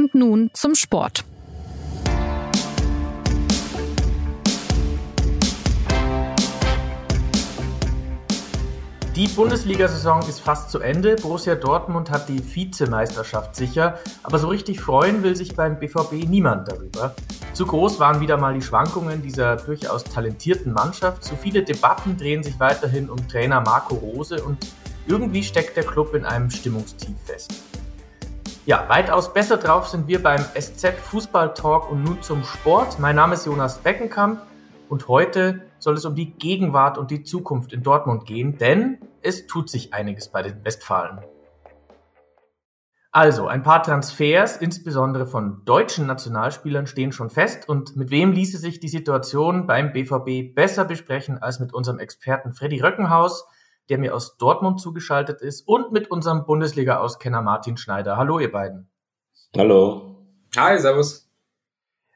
Und nun zum Sport. Die Bundesliga-Saison ist fast zu Ende. Borussia Dortmund hat die Vizemeisterschaft sicher, aber so richtig freuen will sich beim BVB niemand darüber. Zu groß waren wieder mal die Schwankungen dieser durchaus talentierten Mannschaft. Zu viele Debatten drehen sich weiterhin um Trainer Marco Rose und irgendwie steckt der Club in einem Stimmungstief fest. Ja, weitaus besser drauf sind wir beim SZ Fußball Talk und nun zum Sport. Mein Name ist Jonas Beckenkamp und heute soll es um die Gegenwart und die Zukunft in Dortmund gehen, denn es tut sich einiges bei den Westfalen. Also, ein paar Transfers, insbesondere von deutschen Nationalspielern, stehen schon fest. Und mit wem ließe sich die Situation beim BVB besser besprechen als mit unserem Experten Freddy Röckenhaus, der mir aus Dortmund zugeschaltet ist, und mit unserem Bundesliga-Auskenner Martin Schneider. Hallo, ihr beiden. Hallo. Hi, servus.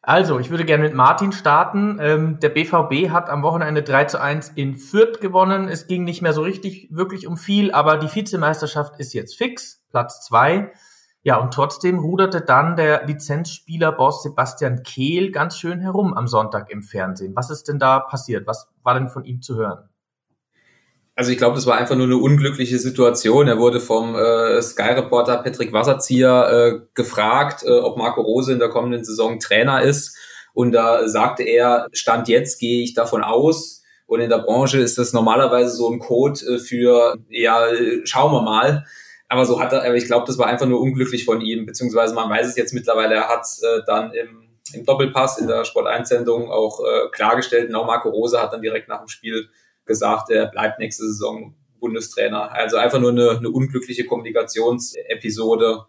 Also, ich würde gerne mit Martin starten. Ähm, der BVB hat am Wochenende 3 zu 1 in Fürth gewonnen. Es ging nicht mehr so richtig wirklich um viel, aber die Vizemeisterschaft ist jetzt fix, Platz 2. Ja, und trotzdem ruderte dann der Lizenzspieler-Boss Sebastian Kehl ganz schön herum am Sonntag im Fernsehen. Was ist denn da passiert? Was war denn von ihm zu hören? Also ich glaube, das war einfach nur eine unglückliche Situation. Er wurde vom äh, Sky-Reporter Patrick Wasserzieher äh, gefragt, äh, ob Marco Rose in der kommenden Saison Trainer ist. Und da sagte er, Stand jetzt gehe ich davon aus. Und in der Branche ist das normalerweise so ein Code äh, für, ja, schauen wir mal. Aber so hat er, aber ich glaube, das war einfach nur unglücklich von ihm, beziehungsweise man weiß es jetzt mittlerweile, er hat es äh, dann im, im Doppelpass in der Sport 1-Sendung auch äh, klargestellt. Und auch Marco Rose hat dann direkt nach dem Spiel gesagt, er bleibt nächste Saison Bundestrainer. Also einfach nur eine, eine unglückliche Kommunikationsepisode,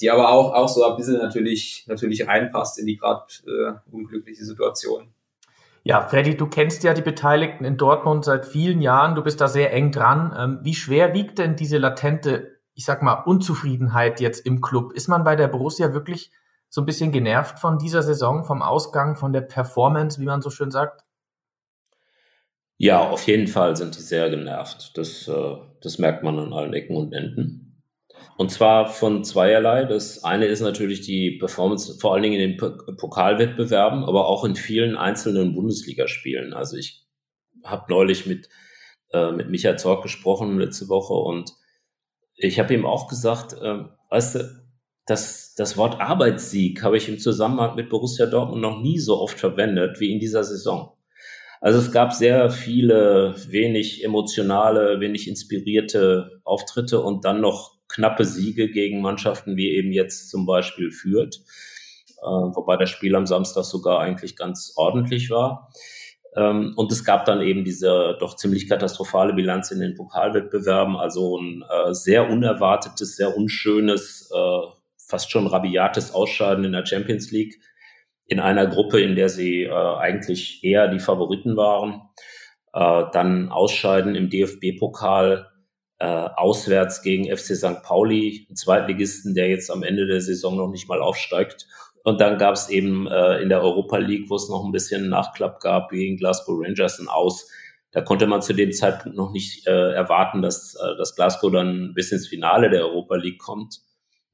die aber auch, auch so ein bisschen natürlich, natürlich reinpasst in die gerade äh, unglückliche Situation. Ja, Freddy, du kennst ja die Beteiligten in Dortmund seit vielen Jahren. Du bist da sehr eng dran. Ähm, wie schwer wiegt denn diese latente, ich sag mal, Unzufriedenheit jetzt im Club? Ist man bei der Borussia wirklich so ein bisschen genervt von dieser Saison, vom Ausgang, von der Performance, wie man so schön sagt? Ja, auf jeden Fall sind die sehr genervt. Das, äh, das merkt man an allen Ecken und Enden. Und zwar von zweierlei. Das eine ist natürlich die Performance, vor allen Dingen in den Pokalwettbewerben, aber auch in vielen einzelnen Bundesligaspielen. Also ich habe neulich mit, äh, mit Michael Zorg gesprochen letzte Woche und ich habe ihm auch gesagt, äh, weißt du, das, das Wort Arbeitssieg habe ich im Zusammenhang mit Borussia Dortmund noch nie so oft verwendet wie in dieser Saison. Also es gab sehr viele wenig emotionale, wenig inspirierte Auftritte und dann noch knappe Siege gegen Mannschaften wie eben jetzt zum Beispiel führt, äh, wobei das Spiel am Samstag sogar eigentlich ganz ordentlich war. Ähm, und es gab dann eben diese doch ziemlich katastrophale Bilanz in den Pokalwettbewerben, also ein äh, sehr unerwartetes, sehr unschönes, äh, fast schon rabiates Ausscheiden in der Champions League in einer Gruppe, in der sie äh, eigentlich eher die Favoriten waren. Äh, dann Ausscheiden im DFB-Pokal äh, auswärts gegen FC St. Pauli, einen Zweitligisten, der jetzt am Ende der Saison noch nicht mal aufsteigt. Und dann gab es eben äh, in der Europa League, wo es noch ein bisschen Nachklapp gab, gegen Glasgow Rangers ein Aus. Da konnte man zu dem Zeitpunkt noch nicht äh, erwarten, dass, äh, dass Glasgow dann bis ins Finale der Europa League kommt.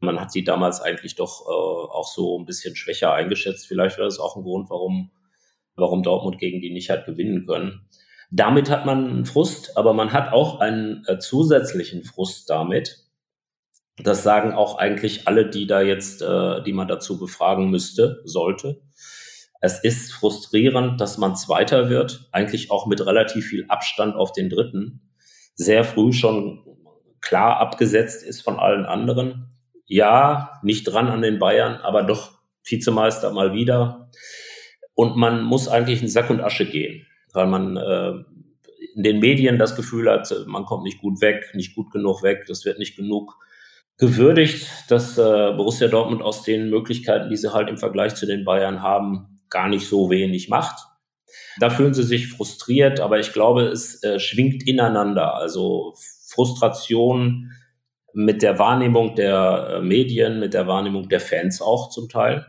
Man hat die damals eigentlich doch äh, auch so ein bisschen schwächer eingeschätzt. Vielleicht wäre das auch ein Grund, warum, warum Dortmund gegen die nicht hat gewinnen können. Damit hat man einen Frust, aber man hat auch einen äh, zusätzlichen Frust damit. Das sagen auch eigentlich alle, die da jetzt, äh, die man dazu befragen müsste, sollte. Es ist frustrierend, dass man Zweiter wird, eigentlich auch mit relativ viel Abstand auf den Dritten, sehr früh schon klar abgesetzt ist von allen anderen ja, nicht dran an den Bayern, aber doch Vizemeister mal wieder. Und man muss eigentlich in Sack und Asche gehen, weil man äh, in den Medien das Gefühl hat, man kommt nicht gut weg, nicht gut genug weg, das wird nicht genug gewürdigt, dass äh, Borussia Dortmund aus den Möglichkeiten, die sie halt im Vergleich zu den Bayern haben, gar nicht so wenig macht. Da fühlen sie sich frustriert, aber ich glaube, es äh, schwingt ineinander. Also Frustration mit der Wahrnehmung der äh, Medien, mit der Wahrnehmung der Fans auch zum Teil.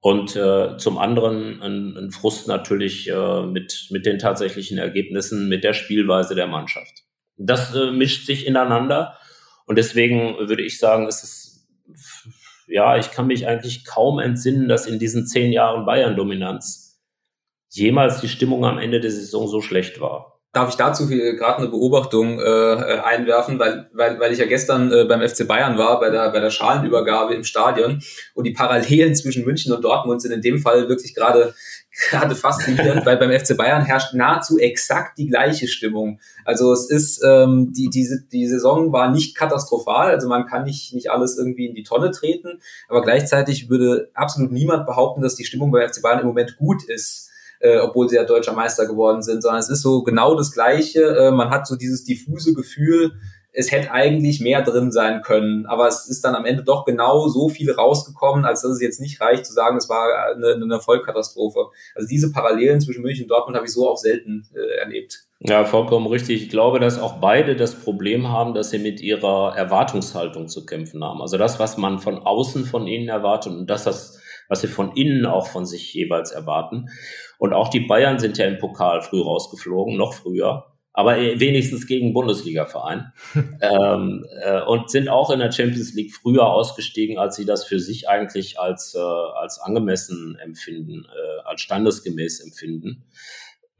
Und äh, zum anderen ein, ein Frust natürlich äh, mit, mit den tatsächlichen Ergebnissen, mit der Spielweise der Mannschaft. Das äh, mischt sich ineinander. Und deswegen würde ich sagen, es ist ja, ich kann mich eigentlich kaum entsinnen, dass in diesen zehn Jahren Bayern-Dominanz jemals die Stimmung am Ende der Saison so schlecht war. Darf ich dazu gerade eine Beobachtung äh, einwerfen, weil, weil, weil ich ja gestern äh, beim FC Bayern war, bei der, bei der Schalenübergabe im Stadion und die Parallelen zwischen München und Dortmund sind in dem Fall wirklich gerade gerade faszinierend, weil beim FC Bayern herrscht nahezu exakt die gleiche Stimmung. Also es ist, ähm, die, diese, die Saison war nicht katastrophal, also man kann nicht, nicht alles irgendwie in die Tonne treten, aber gleichzeitig würde absolut niemand behaupten, dass die Stimmung beim FC Bayern im Moment gut ist äh, obwohl sie ja deutscher Meister geworden sind, sondern es ist so genau das Gleiche. Äh, man hat so dieses diffuse Gefühl, es hätte eigentlich mehr drin sein können, aber es ist dann am Ende doch genau so viel rausgekommen, als dass es jetzt nicht reicht zu sagen, es war eine, eine Vollkatastrophe. Also diese Parallelen zwischen München und Dortmund habe ich so auch selten äh, erlebt. Ja, vollkommen richtig. Ich glaube, dass auch beide das Problem haben, dass sie mit ihrer Erwartungshaltung zu kämpfen haben. Also das, was man von außen von ihnen erwartet und das, was, was sie von innen auch von sich jeweils erwarten. Und auch die Bayern sind ja im Pokal früh rausgeflogen, noch früher, aber wenigstens gegen Bundesliga-Verein. ähm, äh, und sind auch in der Champions League früher ausgestiegen, als sie das für sich eigentlich als, äh, als angemessen empfinden, äh, als standesgemäß empfinden.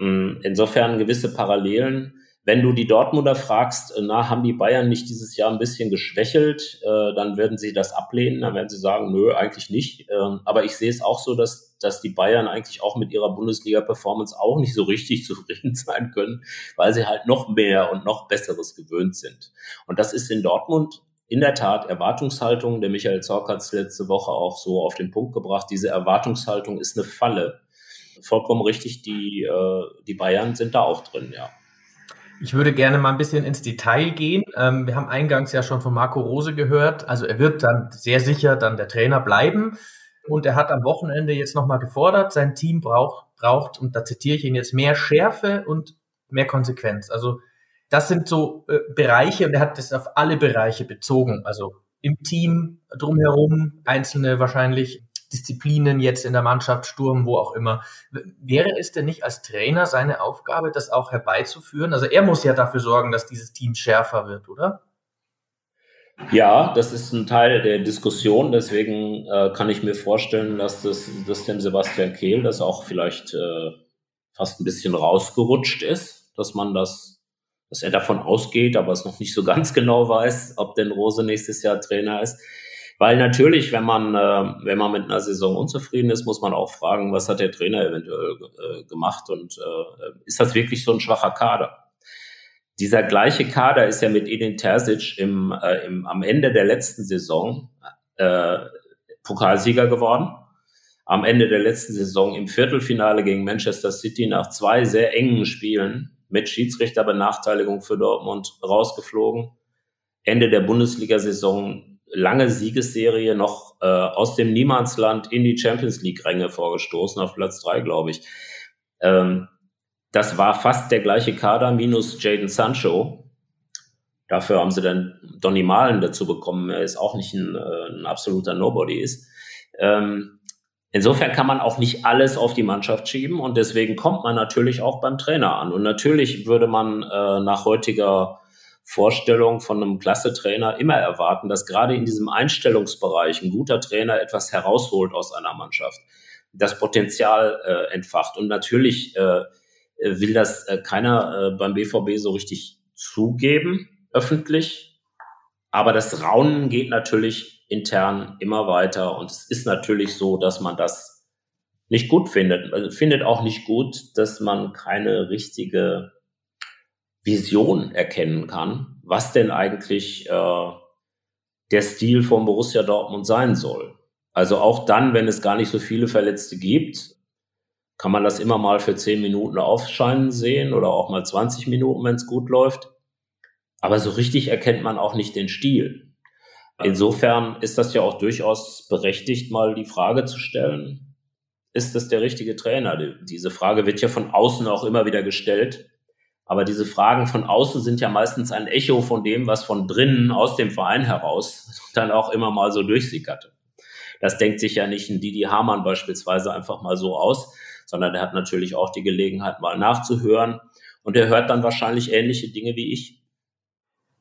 Ähm, insofern gewisse Parallelen. Wenn du die Dortmunder fragst, äh, na, haben die Bayern nicht dieses Jahr ein bisschen geschwächelt, äh, dann werden sie das ablehnen, dann werden sie sagen, nö, eigentlich nicht. Ähm, aber ich sehe es auch so, dass dass die Bayern eigentlich auch mit ihrer Bundesliga-Performance auch nicht so richtig zufrieden sein können, weil sie halt noch mehr und noch Besseres gewöhnt sind. Und das ist in Dortmund in der Tat Erwartungshaltung. Der Michael Zorc hat es letzte Woche auch so auf den Punkt gebracht. Diese Erwartungshaltung ist eine Falle. Vollkommen richtig, die, äh, die Bayern sind da auch drin, ja. Ich würde gerne mal ein bisschen ins Detail gehen. Ähm, wir haben eingangs ja schon von Marco Rose gehört. Also er wird dann sehr sicher dann der Trainer bleiben. Und er hat am Wochenende jetzt nochmal gefordert, sein Team braucht, braucht, und da zitiere ich ihn jetzt, mehr Schärfe und mehr Konsequenz. Also das sind so äh, Bereiche, und er hat das auf alle Bereiche bezogen. Also im Team, drumherum, einzelne wahrscheinlich Disziplinen jetzt in der Mannschaft, Sturm, wo auch immer. Wäre es denn nicht als Trainer seine Aufgabe, das auch herbeizuführen? Also er muss ja dafür sorgen, dass dieses Team schärfer wird, oder? Ja, das ist ein Teil der Diskussion. Deswegen äh, kann ich mir vorstellen, dass das dass dem Sebastian Kehl das auch vielleicht äh, fast ein bisschen rausgerutscht ist, dass man das, dass er davon ausgeht, aber es noch nicht so ganz genau weiß, ob denn Rose nächstes Jahr Trainer ist. Weil natürlich, wenn man, äh, wenn man mit einer Saison unzufrieden ist, muss man auch fragen, was hat der Trainer eventuell äh, gemacht und äh, ist das wirklich so ein schwacher Kader? Dieser gleiche Kader ist ja mit Edin Terzic im, äh, im, am Ende der letzten Saison äh, Pokalsieger geworden. Am Ende der letzten Saison im Viertelfinale gegen Manchester City nach zwei sehr engen Spielen mit Schiedsrichterbenachteiligung für Dortmund rausgeflogen. Ende der Bundesliga-Saison lange Siegesserie noch äh, aus dem Niemandsland in die Champions League-Ränge vorgestoßen, auf Platz drei, glaube ich. Ähm, das war fast der gleiche Kader minus Jaden Sancho. Dafür haben sie dann Donny Malen dazu bekommen. Er ist auch nicht ein, äh, ein absoluter Nobody ist. Ähm, insofern kann man auch nicht alles auf die Mannschaft schieben und deswegen kommt man natürlich auch beim Trainer an. Und natürlich würde man äh, nach heutiger Vorstellung von einem Klasse-Trainer immer erwarten, dass gerade in diesem Einstellungsbereich ein guter Trainer etwas herausholt aus einer Mannschaft, das Potenzial äh, entfacht. Und natürlich äh, will das äh, keiner äh, beim BVB so richtig zugeben, öffentlich. Aber das Raunen geht natürlich intern immer weiter und es ist natürlich so, dass man das nicht gut findet. Also findet auch nicht gut, dass man keine richtige Vision erkennen kann, was denn eigentlich äh, der Stil von Borussia Dortmund sein soll. Also auch dann, wenn es gar nicht so viele Verletzte gibt, kann man das immer mal für 10 Minuten aufscheinen sehen oder auch mal 20 Minuten, wenn es gut läuft. Aber so richtig erkennt man auch nicht den Stil. Insofern ist das ja auch durchaus berechtigt, mal die Frage zu stellen, ist das der richtige Trainer? Diese Frage wird ja von außen auch immer wieder gestellt. Aber diese Fragen von außen sind ja meistens ein Echo von dem, was von drinnen aus dem Verein heraus dann auch immer mal so durchsickerte. Das denkt sich ja nicht ein Didi Hamann beispielsweise einfach mal so aus, sondern er hat natürlich auch die Gelegenheit, mal nachzuhören. Und er hört dann wahrscheinlich ähnliche Dinge wie ich.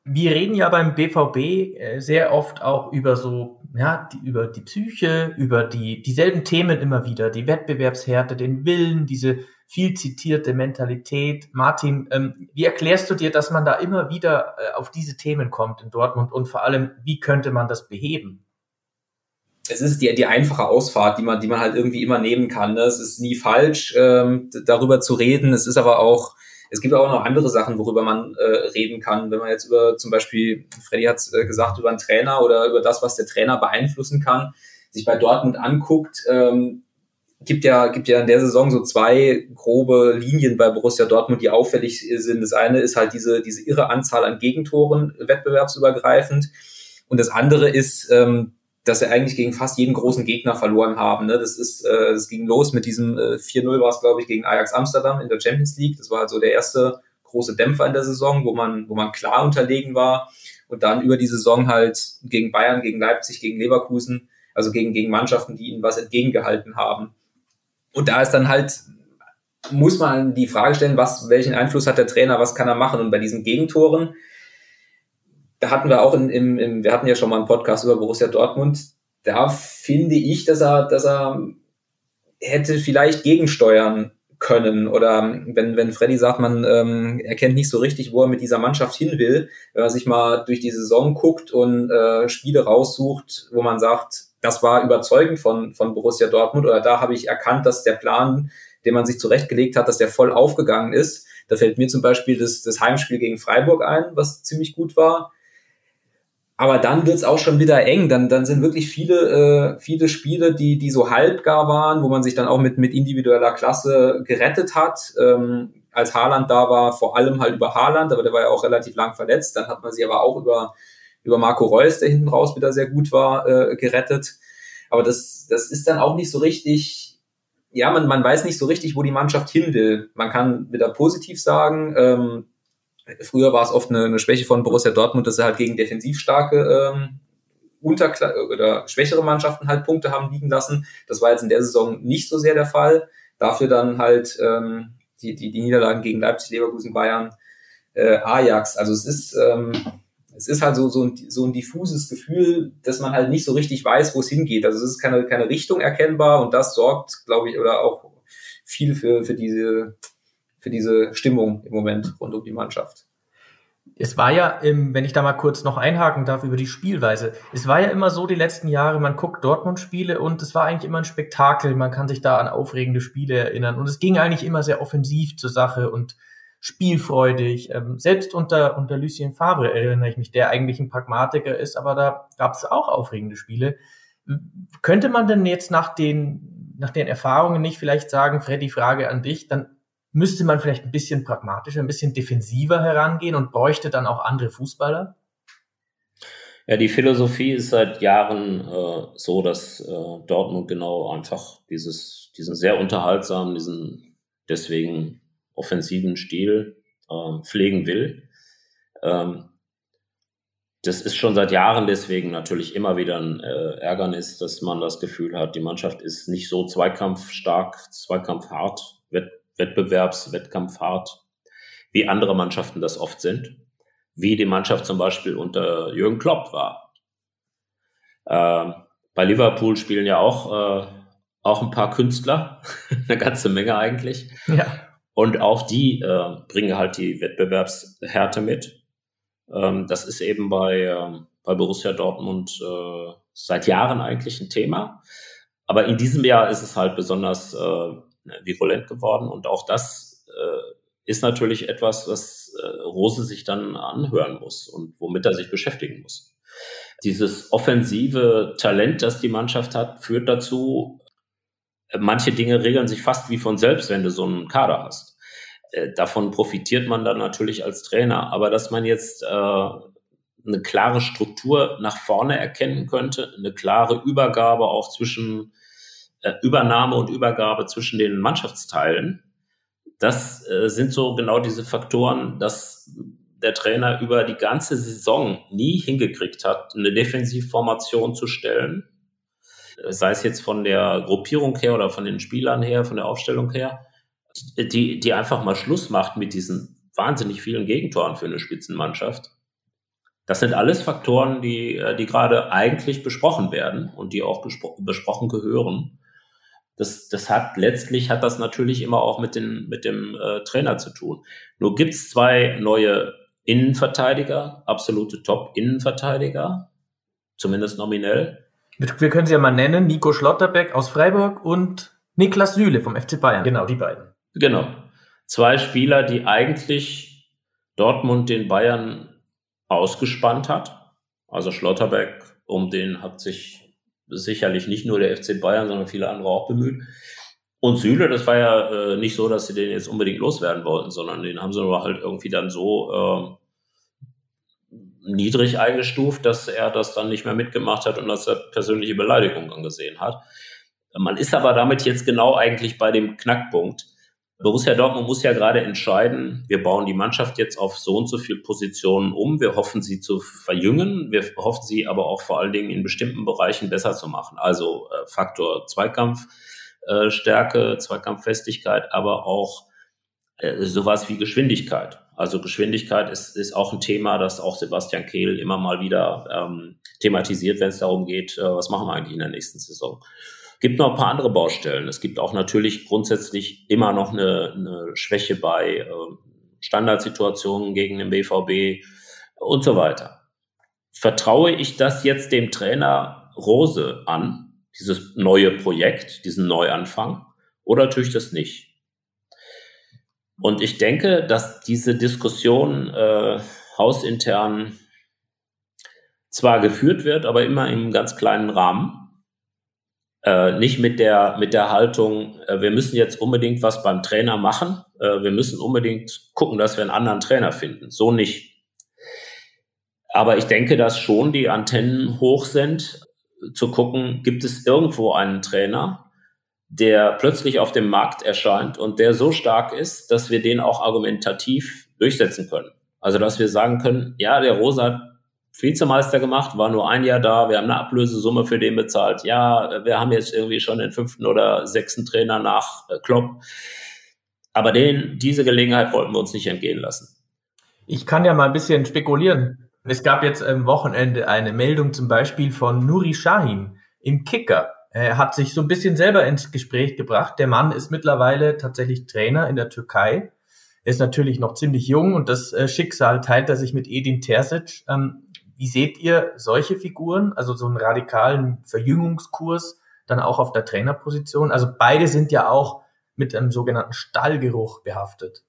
Wir reden ja beim BVB äh, sehr oft auch über so ja, die, über die Psyche, über die, dieselben Themen immer wieder, die Wettbewerbshärte, den Willen, diese viel zitierte Mentalität. Martin, ähm, wie erklärst du dir, dass man da immer wieder äh, auf diese Themen kommt in Dortmund und vor allem, wie könnte man das beheben? es ist die, die einfache Ausfahrt, die man, die man halt irgendwie immer nehmen kann. Ne? Es ist nie falsch, ähm, darüber zu reden. Es ist aber auch, es gibt auch noch andere Sachen, worüber man äh, reden kann. Wenn man jetzt über zum Beispiel, Freddy hat äh, gesagt, über einen Trainer oder über das, was der Trainer beeinflussen kann, sich bei Dortmund anguckt, ähm, gibt ja, gibt ja in der Saison so zwei grobe Linien bei Borussia Dortmund, die auffällig sind. Das eine ist halt diese, diese irre Anzahl an Gegentoren wettbewerbsübergreifend. Und das andere ist, ähm, dass sie eigentlich gegen fast jeden großen Gegner verloren haben. Ne? Das ist, äh, das ging los mit diesem äh, 4-0 war es, glaube ich, gegen Ajax Amsterdam in der Champions League. Das war also der erste große Dämpfer in der Saison, wo man, wo man klar unterlegen war. Und dann über die Saison halt gegen Bayern, gegen Leipzig, gegen Leverkusen, also gegen, gegen Mannschaften, die ihnen was entgegengehalten haben. Und da ist dann halt, muss man die Frage stellen, was, welchen Einfluss hat der Trainer, was kann er machen? Und bei diesen Gegentoren, da hatten wir auch in, im, im, wir hatten ja schon mal einen Podcast über Borussia Dortmund. Da finde ich, dass er, dass er hätte vielleicht gegensteuern können. Oder wenn, wenn Freddy sagt, man ähm, erkennt nicht so richtig, wo er mit dieser Mannschaft hin will, wenn man sich mal durch die Saison guckt und äh, Spiele raussucht, wo man sagt, das war überzeugend von, von Borussia Dortmund oder da habe ich erkannt, dass der Plan, den man sich zurechtgelegt hat, dass der voll aufgegangen ist. Da fällt mir zum Beispiel das, das Heimspiel gegen Freiburg ein, was ziemlich gut war. Aber dann wird's auch schon wieder eng. Dann, dann sind wirklich viele, äh, viele Spiele, die, die so halbgar waren, wo man sich dann auch mit, mit individueller Klasse gerettet hat. Ähm, als Haaland da war, vor allem halt über Haaland, aber der war ja auch relativ lang verletzt. Dann hat man sich aber auch über, über Marco Reus, der hinten raus wieder sehr gut war, äh, gerettet. Aber das, das ist dann auch nicht so richtig, ja, man, man weiß nicht so richtig, wo die Mannschaft hin will. Man kann wieder positiv sagen, ähm, Früher war es oft eine, eine Schwäche von Borussia Dortmund, dass sie halt gegen defensiv starke ähm, Unterkla oder schwächere Mannschaften halt Punkte haben liegen lassen. Das war jetzt in der Saison nicht so sehr der Fall. Dafür dann halt ähm, die, die, die Niederlagen gegen Leipzig, Leverkusen, Bayern, äh, Ajax. Also es ist, ähm, es ist halt so, so, ein, so ein diffuses Gefühl, dass man halt nicht so richtig weiß, wo es hingeht. Also es ist keine, keine Richtung erkennbar und das sorgt, glaube ich, oder auch viel für, für diese für diese Stimmung im Moment rund um die Mannschaft. Es war ja, wenn ich da mal kurz noch einhaken darf über die Spielweise. Es war ja immer so die letzten Jahre, man guckt Dortmund-Spiele und es war eigentlich immer ein Spektakel. Man kann sich da an aufregende Spiele erinnern. Und es ging eigentlich immer sehr offensiv zur Sache und spielfreudig. Ähm, selbst unter, unter Lucien Favre erinnere ich mich, der eigentlich ein Pragmatiker ist, aber da gab es auch aufregende Spiele. Könnte man denn jetzt nach den, nach den Erfahrungen nicht vielleicht sagen, Freddy, Frage an dich, dann müsste man vielleicht ein bisschen pragmatischer, ein bisschen defensiver herangehen und bräuchte dann auch andere Fußballer? Ja, die Philosophie ist seit Jahren äh, so, dass äh, Dortmund genau einfach dieses, diesen sehr unterhaltsamen, diesen deswegen offensiven Stil äh, pflegen will. Ähm, das ist schon seit Jahren deswegen natürlich immer wieder ein äh, Ärgernis, dass man das Gefühl hat, die Mannschaft ist nicht so zweikampfstark, zweikampfhart, wett Wettbewerbs-, Wettkampfhart, wie andere Mannschaften das oft sind, wie die Mannschaft zum Beispiel unter Jürgen Klopp war. Äh, bei Liverpool spielen ja auch, äh, auch ein paar Künstler, eine ganze Menge eigentlich. Ja. Und auch die äh, bringen halt die Wettbewerbshärte mit. Ähm, das ist eben bei, äh, bei Borussia Dortmund äh, seit Jahren eigentlich ein Thema. Aber in diesem Jahr ist es halt besonders äh, virulent geworden. Und auch das äh, ist natürlich etwas, was äh, Rose sich dann anhören muss und womit er sich beschäftigen muss. Dieses offensive Talent, das die Mannschaft hat, führt dazu, manche Dinge regeln sich fast wie von selbst, wenn du so einen Kader hast. Äh, davon profitiert man dann natürlich als Trainer. Aber dass man jetzt äh, eine klare Struktur nach vorne erkennen könnte, eine klare Übergabe auch zwischen äh, Übernahme und Übergabe zwischen den Mannschaftsteilen. Das äh, sind so genau diese Faktoren, dass der Trainer über die ganze Saison nie hingekriegt hat, eine Defensivformation zu stellen. Sei es jetzt von der Gruppierung her oder von den Spielern her, von der Aufstellung her, die, die einfach mal Schluss macht mit diesen wahnsinnig vielen Gegentoren für eine Spitzenmannschaft. Das sind alles Faktoren, die, äh, die gerade eigentlich besprochen werden und die auch besprochen gehören. Das, das hat letztlich hat das natürlich immer auch mit, den, mit dem äh, Trainer zu tun. Nur gibt es zwei neue Innenverteidiger, absolute Top-Innenverteidiger, zumindest nominell. Wir können sie ja mal nennen, Nico Schlotterbeck aus Freiburg und Niklas Süle vom FC Bayern. Genau, die beiden. Genau. Zwei Spieler, die eigentlich Dortmund den Bayern ausgespannt hat. Also Schlotterbeck, um den hat sich sicherlich nicht nur der FC Bayern, sondern viele andere auch bemüht. Und Süle, das war ja äh, nicht so, dass sie den jetzt unbedingt loswerden wollten, sondern den haben sie nur halt irgendwie dann so äh, niedrig eingestuft, dass er das dann nicht mehr mitgemacht hat und das er persönliche Beleidigung angesehen hat. Man ist aber damit jetzt genau eigentlich bei dem Knackpunkt. Borussia Dortmund muss ja gerade entscheiden, wir bauen die Mannschaft jetzt auf so und so viele Positionen um. Wir hoffen, sie zu verjüngen. Wir hoffen, sie aber auch vor allen Dingen in bestimmten Bereichen besser zu machen. Also äh, Faktor Zweikampf äh, Zweikampffestigkeit, aber auch äh, sowas wie Geschwindigkeit. Also Geschwindigkeit ist, ist auch ein Thema, das auch Sebastian Kehl immer mal wieder ähm, thematisiert, wenn es darum geht, äh, was machen wir eigentlich in der nächsten Saison. Gibt noch ein paar andere Baustellen. Es gibt auch natürlich grundsätzlich immer noch eine, eine Schwäche bei äh, Standardsituationen gegen den BVB und so weiter. Vertraue ich das jetzt dem Trainer Rose an, dieses neue Projekt, diesen Neuanfang, oder tue ich das nicht? Und ich denke, dass diese Diskussion äh, hausintern zwar geführt wird, aber immer im ganz kleinen Rahmen. Äh, nicht mit der, mit der Haltung, äh, wir müssen jetzt unbedingt was beim Trainer machen, äh, wir müssen unbedingt gucken, dass wir einen anderen Trainer finden. So nicht. Aber ich denke, dass schon die Antennen hoch sind, zu gucken, gibt es irgendwo einen Trainer, der plötzlich auf dem Markt erscheint und der so stark ist, dass wir den auch argumentativ durchsetzen können. Also dass wir sagen können, ja, der Rosa hat Vizemeister gemacht, war nur ein Jahr da, wir haben eine Ablösesumme für den bezahlt. Ja, wir haben jetzt irgendwie schon den fünften oder sechsten Trainer nach äh, Klopp. Aber den, diese Gelegenheit wollten wir uns nicht entgehen lassen. Ich kann ja mal ein bisschen spekulieren. Es gab jetzt am Wochenende eine Meldung zum Beispiel von Nuri Shahin im Kicker. Er hat sich so ein bisschen selber ins Gespräch gebracht. Der Mann ist mittlerweile tatsächlich Trainer in der Türkei. Er ist natürlich noch ziemlich jung und das äh, Schicksal teilt er sich mit Edin Terzic. Ähm, wie seht ihr solche Figuren, also so einen radikalen Verjüngungskurs dann auch auf der Trainerposition? Also beide sind ja auch mit einem sogenannten Stallgeruch behaftet.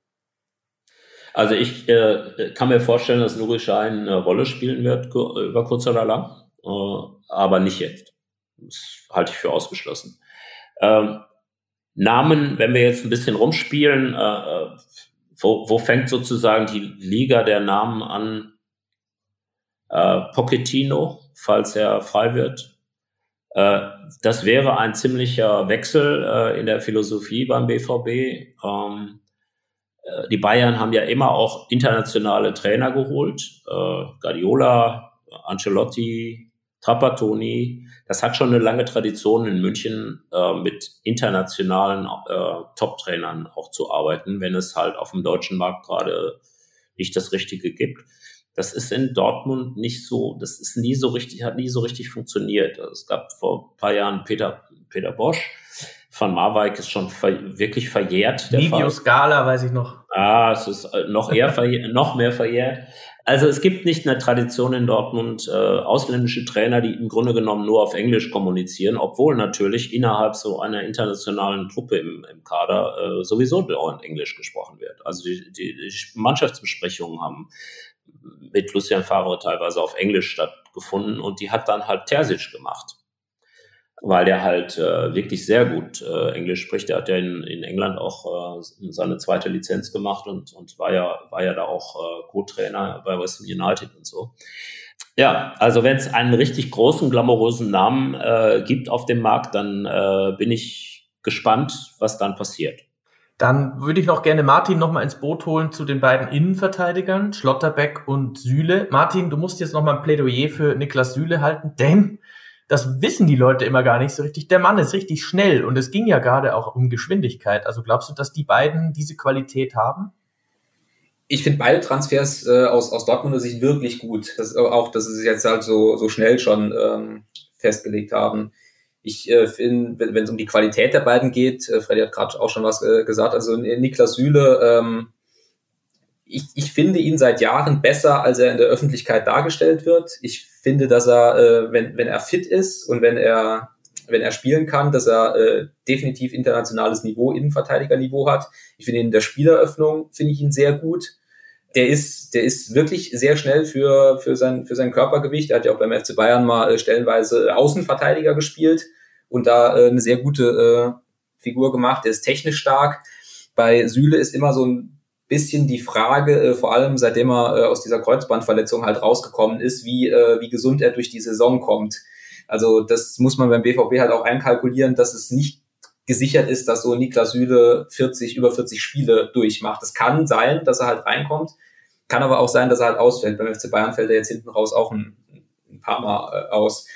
Also ich äh, kann mir vorstellen, dass Nuri Schein eine Rolle spielen wird, über kurz oder lang, äh, aber nicht jetzt. Das halte ich für ausgeschlossen. Ähm, Namen, wenn wir jetzt ein bisschen rumspielen, äh, äh wo, wo fängt sozusagen die Liga der Namen an? Äh, Pochettino, falls er frei wird. Äh, das wäre ein ziemlicher Wechsel äh, in der Philosophie beim BVB. Ähm, äh, die Bayern haben ja immer auch internationale Trainer geholt. Äh, Guardiola, Ancelotti, Trapattoni. Das hat schon eine lange Tradition in München äh, mit internationalen äh, Top-Trainern auch zu arbeiten, wenn es halt auf dem deutschen Markt gerade nicht das Richtige gibt. Das ist in Dortmund nicht so, das ist nie so richtig, hat nie so richtig funktioniert. Also es gab vor ein paar Jahren Peter, Peter Bosch, von Marwijk ist schon ver wirklich verjährt. Livio Scala, weiß ich noch. Ah, es ist äh, noch eher verjährt, noch mehr verjährt. Also es gibt nicht eine Tradition in Dortmund, äh, ausländische Trainer, die im Grunde genommen nur auf Englisch kommunizieren, obwohl natürlich innerhalb so einer internationalen Truppe im, im Kader äh, sowieso dauernd Englisch gesprochen wird. Also die, die, die Mannschaftsbesprechungen haben mit Lucian Favre teilweise auf Englisch stattgefunden und die hat dann halt Terzic gemacht weil der halt äh, wirklich sehr gut äh, Englisch spricht. Der hat ja in, in England auch äh, seine zweite Lizenz gemacht und, und war ja war ja da auch äh, Co-Trainer bei Western United und so. Ja, also wenn es einen richtig großen, glamourösen Namen äh, gibt auf dem Markt, dann äh, bin ich gespannt, was dann passiert. Dann würde ich noch gerne Martin noch mal ins Boot holen zu den beiden Innenverteidigern, Schlotterbeck und Süle. Martin, du musst jetzt noch mal ein Plädoyer für Niklas Süle halten, denn das wissen die Leute immer gar nicht so richtig. Der Mann ist richtig schnell und es ging ja gerade auch um Geschwindigkeit. Also glaubst du, dass die beiden diese Qualität haben? ich finde beide Transfers äh, aus, aus Dortmunder Sicht wirklich gut. Das, auch, dass sie sich jetzt halt so, so schnell schon ähm, festgelegt haben. Ich äh, finde, wenn es um die Qualität der beiden geht, äh, Freddy hat gerade auch schon was äh, gesagt, also Niklas Süle, ähm, ich, ich finde ihn seit Jahren besser, als er in der Öffentlichkeit dargestellt wird. Ich finde, dass er, äh, wenn, wenn er fit ist und wenn er wenn er spielen kann, dass er äh, definitiv internationales Niveau, Innenverteidigerniveau hat. Ich finde ihn in der Spieleröffnung finde ich ihn sehr gut. Der ist, der ist wirklich sehr schnell für, für, sein, für sein Körpergewicht. Er hat ja auch beim FC Bayern mal äh, stellenweise Außenverteidiger gespielt und da äh, eine sehr gute äh, Figur gemacht. Er ist technisch stark. Bei Süle ist immer so ein bisschen die Frage, äh, vor allem seitdem er äh, aus dieser Kreuzbandverletzung halt rausgekommen ist, wie, äh, wie gesund er durch die Saison kommt. Also das muss man beim BVB halt auch einkalkulieren, dass es nicht gesichert ist, dass so Niklas Süle 40, über 40 Spiele durchmacht. Es kann sein, dass er halt reinkommt, kann aber auch sein, dass er halt ausfällt. Beim FC Bayern fällt er jetzt hinten raus auch ein, ein paar Mal äh, aus.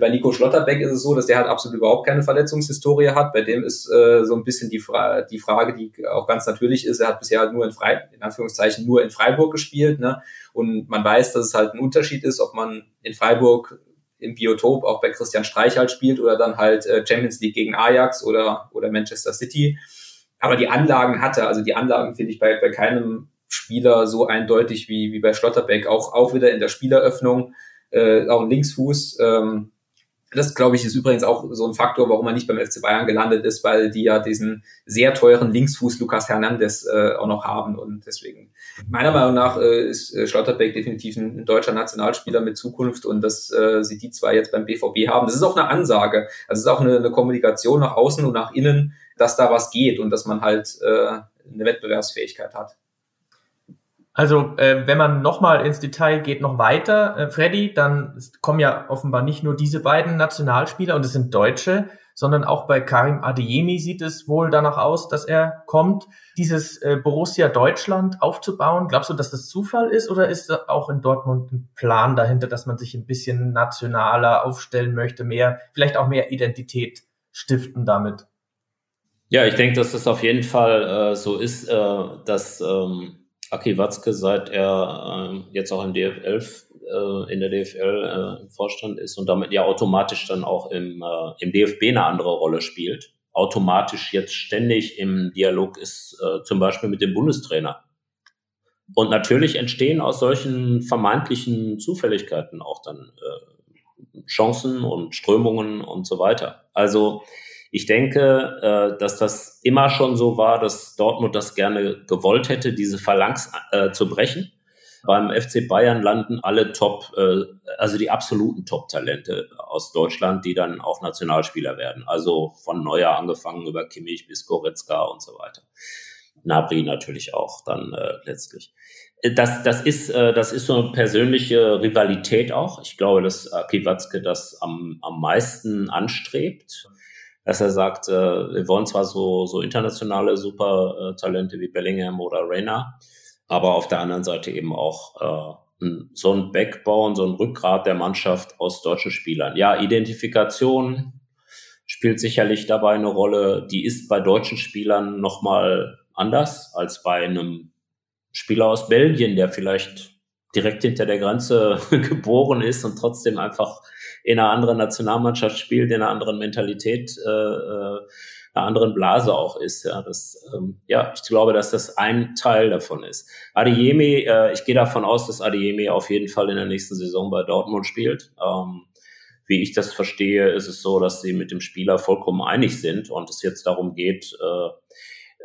Bei Nico Schlotterbeck ist es so, dass der halt absolut überhaupt keine Verletzungshistorie hat. Bei dem ist äh, so ein bisschen die, Fra die Frage, die auch ganz natürlich ist. Er hat bisher halt nur in Freiburg, in Anführungszeichen nur in Freiburg gespielt. Ne? Und man weiß, dass es halt ein Unterschied ist, ob man in Freiburg im Biotop auch bei Christian Streich halt spielt oder dann halt äh, Champions League gegen Ajax oder, oder Manchester City. Aber die Anlagen hatte, also die Anlagen finde ich bei, bei keinem Spieler so eindeutig wie, wie bei Schlotterbeck, auch, auch wieder in der Spieleröffnung, äh, auch ein Linksfuß. Ähm, das, glaube ich, ist übrigens auch so ein Faktor, warum er nicht beim FC Bayern gelandet ist, weil die ja diesen sehr teuren Linksfuß Lukas Hernandez äh, auch noch haben. Und deswegen, meiner Meinung nach, äh, ist äh, Schlotterbeck definitiv ein, deutscher Nationalspieler mit Zukunft und dass äh, sie die zwei jetzt beim BVB haben. Das ist auch eine Ansage. Also es ist auch eine, eine Kommunikation nach außen und nach innen, dass da was geht und dass man halt äh, eine Wettbewerbsfähigkeit hat. Also, äh, wenn man nochmal ins Detail geht, noch weiter, äh, Freddy, dann kommen ja offenbar nicht nur diese beiden Nationalspieler und es sind Deutsche, sondern auch bei Karim Adeyemi sieht es wohl danach aus, dass er kommt. Dieses äh, Borussia Deutschland aufzubauen, glaubst du, dass das Zufall ist oder ist auch in Dortmund ein Plan dahinter, dass man sich ein bisschen nationaler aufstellen möchte, mehr, vielleicht auch mehr Identität stiften damit? Ja, ich denke, dass das auf jeden Fall äh, so ist, äh, dass ähm Aki Watzke, seit er äh, jetzt auch im DFL, äh, in der DFL äh, im Vorstand ist und damit ja automatisch dann auch im, äh, im DFB eine andere Rolle spielt, automatisch jetzt ständig im Dialog ist, äh, zum Beispiel mit dem Bundestrainer. Und natürlich entstehen aus solchen vermeintlichen Zufälligkeiten auch dann äh, Chancen und Strömungen und so weiter. Also ich denke, äh, dass das immer schon so war, dass Dortmund das gerne gewollt hätte, diese Phalanx äh, zu brechen. Beim FC Bayern landen alle Top, äh, also die absoluten Top-Talente aus Deutschland, die dann auch Nationalspieler werden. Also von Neuer angefangen über Kimmich bis Goretzka und so weiter. Nabri natürlich auch dann letztlich. Das, das, ist, das ist so eine persönliche Rivalität auch. Ich glaube, dass Aki das am, am meisten anstrebt dass er sagt, äh, wir wollen zwar so, so internationale Supertalente wie Bellingham oder Reina, aber auf der anderen Seite eben auch äh, so ein Backbone, so ein Rückgrat der Mannschaft aus deutschen Spielern. Ja, Identifikation spielt sicherlich dabei eine Rolle. Die ist bei deutschen Spielern nochmal anders als bei einem Spieler aus Belgien, der vielleicht direkt hinter der Grenze geboren ist und trotzdem einfach in einer anderen Nationalmannschaft spielt, in einer anderen Mentalität, äh, äh, einer anderen Blase auch ist. Ja, das, ähm, ja, ich glaube, dass das ein Teil davon ist. Adeyemi, äh, ich gehe davon aus, dass Adeyemi auf jeden Fall in der nächsten Saison bei Dortmund spielt. Ähm, wie ich das verstehe, ist es so, dass sie mit dem Spieler vollkommen einig sind und es jetzt darum geht, äh,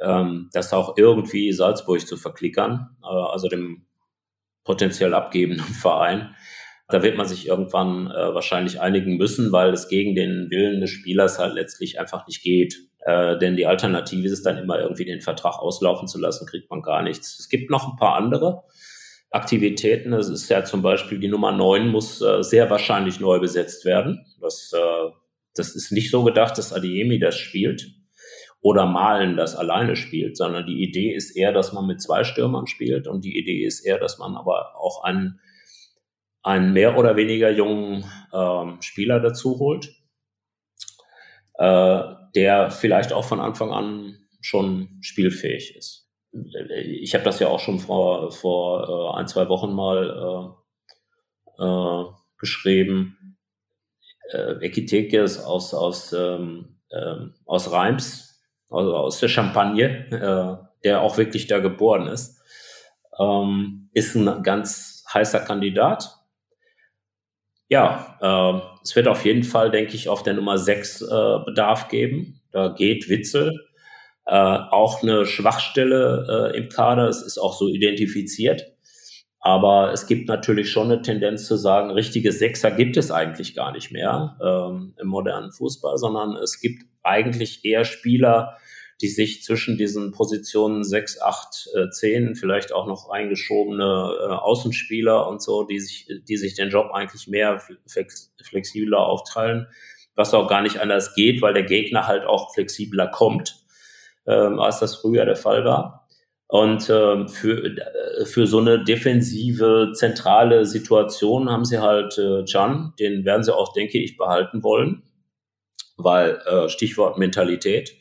ähm, das auch irgendwie Salzburg zu verklickern, äh, also dem potenziell abgebenden Verein. Da wird man sich irgendwann äh, wahrscheinlich einigen müssen, weil es gegen den Willen des Spielers halt letztlich einfach nicht geht. Äh, denn die Alternative ist dann immer irgendwie den Vertrag auslaufen zu lassen, kriegt man gar nichts. Es gibt noch ein paar andere Aktivitäten. Es ist ja zum Beispiel die Nummer 9 muss äh, sehr wahrscheinlich neu besetzt werden. Das, äh, das ist nicht so gedacht, dass Adiemi das spielt oder Malen das alleine spielt, sondern die Idee ist eher, dass man mit zwei Stürmern spielt und die Idee ist eher, dass man aber auch einen einen mehr oder weniger jungen ähm, Spieler dazu holt, äh, der vielleicht auch von Anfang an schon spielfähig ist. ich habe das ja auch schon vor, vor äh, ein, zwei Wochen mal äh, äh, geschrieben. Äh, Ekitekes aus, aus, ähm, ähm, aus Reims, also aus der Champagne, äh, der auch wirklich da geboren ist, ähm, ist ein ganz heißer Kandidat. Ja, äh, es wird auf jeden Fall, denke ich, auf der Nummer 6 äh, Bedarf geben. Da geht Witzel. Äh, auch eine Schwachstelle äh, im Kader. Es ist auch so identifiziert. Aber es gibt natürlich schon eine Tendenz zu sagen, richtige Sechser gibt es eigentlich gar nicht mehr ähm, im modernen Fußball, sondern es gibt eigentlich eher Spieler, die sich zwischen diesen Positionen 6, 8, 10, vielleicht auch noch eingeschobene äh, Außenspieler und so, die sich, die sich den Job eigentlich mehr flex, flexibler aufteilen, was auch gar nicht anders geht, weil der Gegner halt auch flexibler kommt, ähm, als das früher der Fall war. Und ähm, für, äh, für so eine defensive, zentrale Situation haben sie halt äh, Can, den werden sie auch, denke ich, behalten wollen, weil äh, Stichwort Mentalität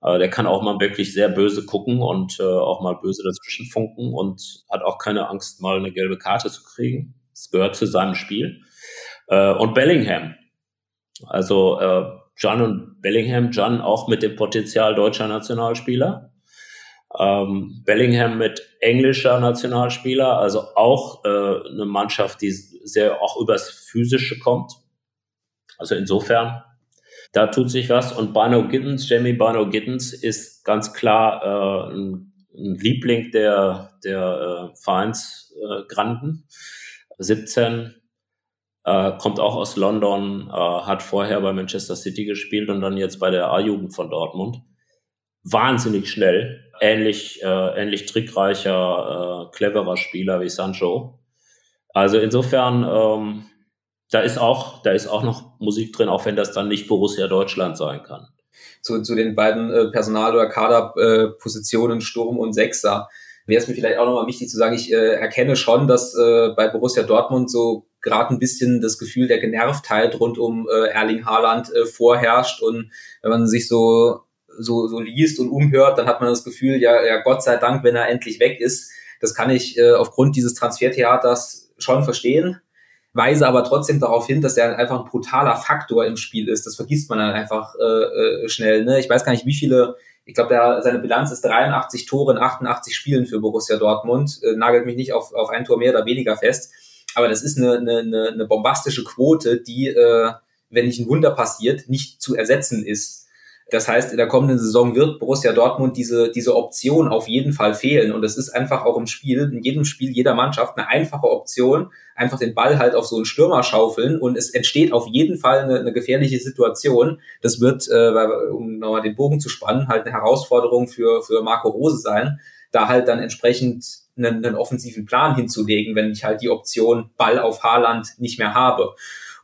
aber der kann auch mal wirklich sehr böse gucken und äh, auch mal böse dazwischen funken und hat auch keine Angst, mal eine gelbe Karte zu kriegen. Das gehört zu seinem Spiel. Äh, und Bellingham. Also äh, John und Bellingham, John auch mit dem Potenzial deutscher Nationalspieler. Ähm, Bellingham mit englischer Nationalspieler, also auch äh, eine Mannschaft, die sehr auch übers Physische kommt. Also insofern da tut sich was. Und Barno Gittens, Jamie Barno Gittens ist ganz klar äh, ein, ein Liebling der, der äh, Vereinsgranden. Äh, 17, äh, kommt auch aus London, äh, hat vorher bei Manchester City gespielt und dann jetzt bei der A-Jugend von Dortmund. Wahnsinnig schnell, ähnlich, äh, ähnlich trickreicher, äh, cleverer Spieler wie Sancho. Also insofern ähm, da ist auch, da ist auch noch Musik drin, auch wenn das dann nicht Borussia Deutschland sein kann. Zu, zu den beiden äh, Personal- oder Kaderpositionen äh, Sturm und Sechser wäre es mir vielleicht auch nochmal wichtig zu sagen, ich äh, erkenne schon, dass äh, bei Borussia Dortmund so gerade ein bisschen das Gefühl der Genervtheit rund um äh, Erling Haaland äh, vorherrscht und wenn man sich so so, so liest und umhört, dann hat man das Gefühl, ja, ja Gott sei Dank, wenn er endlich weg ist. Das kann ich äh, aufgrund dieses Transfertheaters schon verstehen weise aber trotzdem darauf hin, dass er einfach ein brutaler Faktor im Spiel ist. Das vergisst man dann einfach äh, äh, schnell. Ne? Ich weiß gar nicht, wie viele, ich glaube, seine Bilanz ist 83 Tore in 88 Spielen für Borussia Dortmund. Äh, nagelt mich nicht auf, auf ein Tor mehr oder weniger fest. Aber das ist eine, eine, eine bombastische Quote, die, äh, wenn nicht ein Wunder passiert, nicht zu ersetzen ist. Das heißt, in der kommenden Saison wird Borussia Dortmund diese, diese Option auf jeden Fall fehlen. Und es ist einfach auch im Spiel, in jedem Spiel jeder Mannschaft eine einfache Option, einfach den Ball halt auf so einen Stürmer schaufeln und es entsteht auf jeden Fall eine, eine gefährliche Situation. Das wird, äh, um nochmal den Bogen zu spannen, halt eine Herausforderung für, für Marco Rose sein, da halt dann entsprechend einen, einen offensiven Plan hinzulegen, wenn ich halt die Option Ball auf Haarland nicht mehr habe.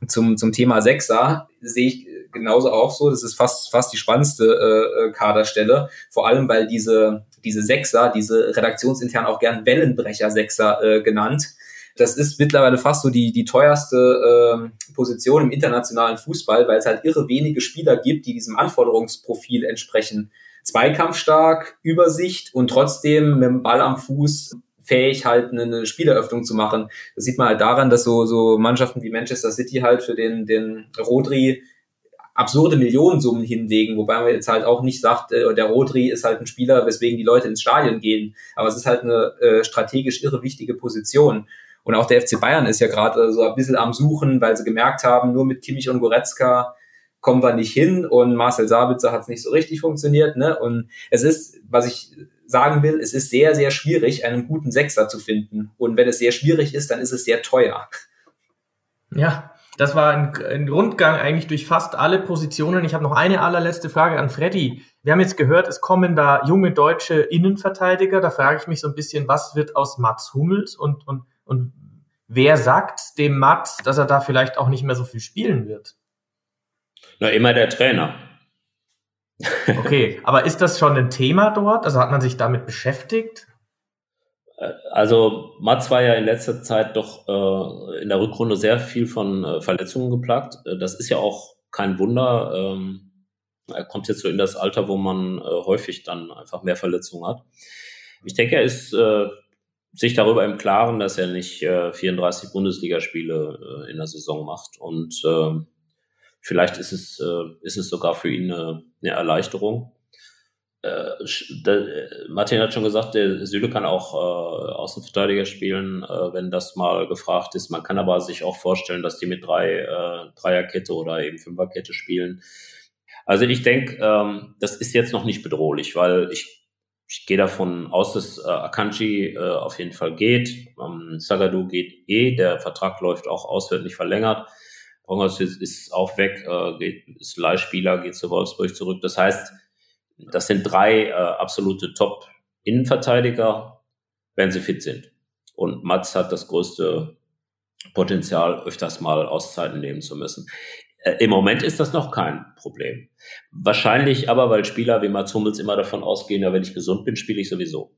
Zum, zum Thema Sechser sehe ich genauso auch so. Das ist fast, fast die spannendste äh, äh, Kaderstelle. Vor allem, weil diese, diese Sechser, diese redaktionsintern auch gern Wellenbrecher-Sechser äh, genannt, das ist mittlerweile fast so die, die teuerste äh, Position im internationalen Fußball, weil es halt irre wenige Spieler gibt, die diesem Anforderungsprofil entsprechen. Zweikampfstark, Übersicht und trotzdem mit dem Ball am Fuß fähig, halt eine Spieleröffnung zu machen. Das sieht man halt daran, dass so, so Mannschaften wie Manchester City halt für den, den Rodri absurde Millionensummen hinlegen, wobei man jetzt halt auch nicht sagt, äh, der Rodri ist halt ein Spieler, weswegen die Leute ins Stadion gehen. Aber es ist halt eine äh, strategisch irre wichtige Position. Und auch der FC Bayern ist ja gerade so ein bisschen am Suchen, weil sie gemerkt haben, nur mit Kimmich und Goretzka kommen wir nicht hin und Marcel Sabitzer hat es nicht so richtig funktioniert. Ne? Und es ist, was ich sagen will, es ist sehr, sehr schwierig, einen guten Sechser zu finden. Und wenn es sehr schwierig ist, dann ist es sehr teuer. Ja, das war ein, ein, Rundgang eigentlich durch fast alle Positionen. Ich habe noch eine allerletzte Frage an Freddy. Wir haben jetzt gehört, es kommen da junge deutsche Innenverteidiger. Da frage ich mich so ein bisschen, was wird aus Mats Hummels und, und, und wer sagt dem Mats, dass er da vielleicht auch nicht mehr so viel spielen wird? Na, immer der Trainer. Okay, aber ist das schon ein Thema dort? Also hat man sich damit beschäftigt? Also Mats war ja in letzter Zeit doch äh, in der Rückrunde sehr viel von äh, Verletzungen geplagt. Äh, das ist ja auch kein Wunder. Ähm, er kommt jetzt so in das Alter, wo man äh, häufig dann einfach mehr Verletzungen hat. Ich denke, er ist äh, sich darüber im Klaren, dass er nicht äh, 34 Bundesligaspiele äh, in der Saison macht. Und äh, vielleicht ist es, äh, ist es sogar für ihn eine, eine Erleichterung. Äh, der, Martin hat schon gesagt, der Süle kann auch äh, Außenverteidiger spielen, äh, wenn das mal gefragt ist. Man kann aber sich auch vorstellen, dass die mit drei äh, Dreierkette oder eben Fünferkette spielen. Also ich denke, ähm, das ist jetzt noch nicht bedrohlich, weil ich ich gehe davon aus, dass äh, Akanji äh, auf jeden Fall geht. Ähm, Sagadu geht eh, der Vertrag läuft auch aus, wird nicht verlängert. Pongos ist, ist auch weg, äh, geht, ist Leihspieler, geht zu Wolfsburg zurück. Das heißt, das sind drei äh, absolute Top-Innenverteidiger, wenn sie fit sind. Und Mats hat das größte Potenzial, öfters mal Auszeiten nehmen zu müssen. Äh, Im Moment ist das noch kein Problem. Wahrscheinlich aber, weil Spieler wie Mats Hummels immer davon ausgehen, ja, wenn ich gesund bin, spiele ich sowieso.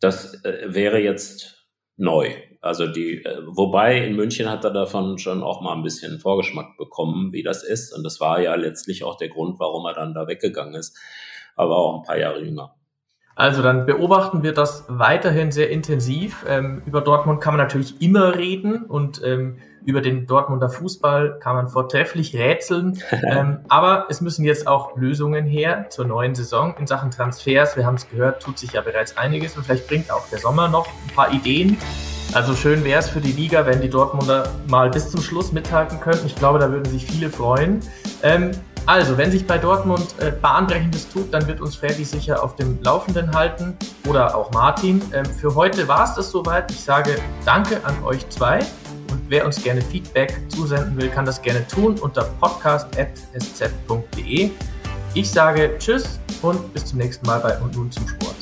Das äh, wäre jetzt neu. Also die, äh, wobei in München hat er davon schon auch mal ein bisschen Vorgeschmack bekommen, wie das ist. Und das war ja letztlich auch der Grund, warum er dann da weggegangen ist. Aber auch ein paar Jahre jünger. Also dann beobachten wir das weiterhin sehr intensiv. Ähm, über Dortmund kann man natürlich immer reden und ähm, über den Dortmunder Fußball kann man vortrefflich rätseln. ähm, aber es müssen jetzt auch Lösungen her zur neuen Saison in Sachen Transfers. Wir haben es gehört, tut sich ja bereits einiges und vielleicht bringt auch der Sommer noch ein paar Ideen. Also schön wäre es für die Liga, wenn die Dortmunder mal bis zum Schluss mithalten könnten. Ich glaube, da würden sich viele freuen. Ähm, also, wenn sich bei Dortmund äh, Bahnbrechendes tut, dann wird uns Freddy sicher auf dem Laufenden halten oder auch Martin. Ähm, für heute war es das soweit. Ich sage Danke an euch zwei und wer uns gerne Feedback zusenden will, kann das gerne tun unter podcast.sz.de. Ich sage Tschüss und bis zum nächsten Mal bei Und nun zum Sport.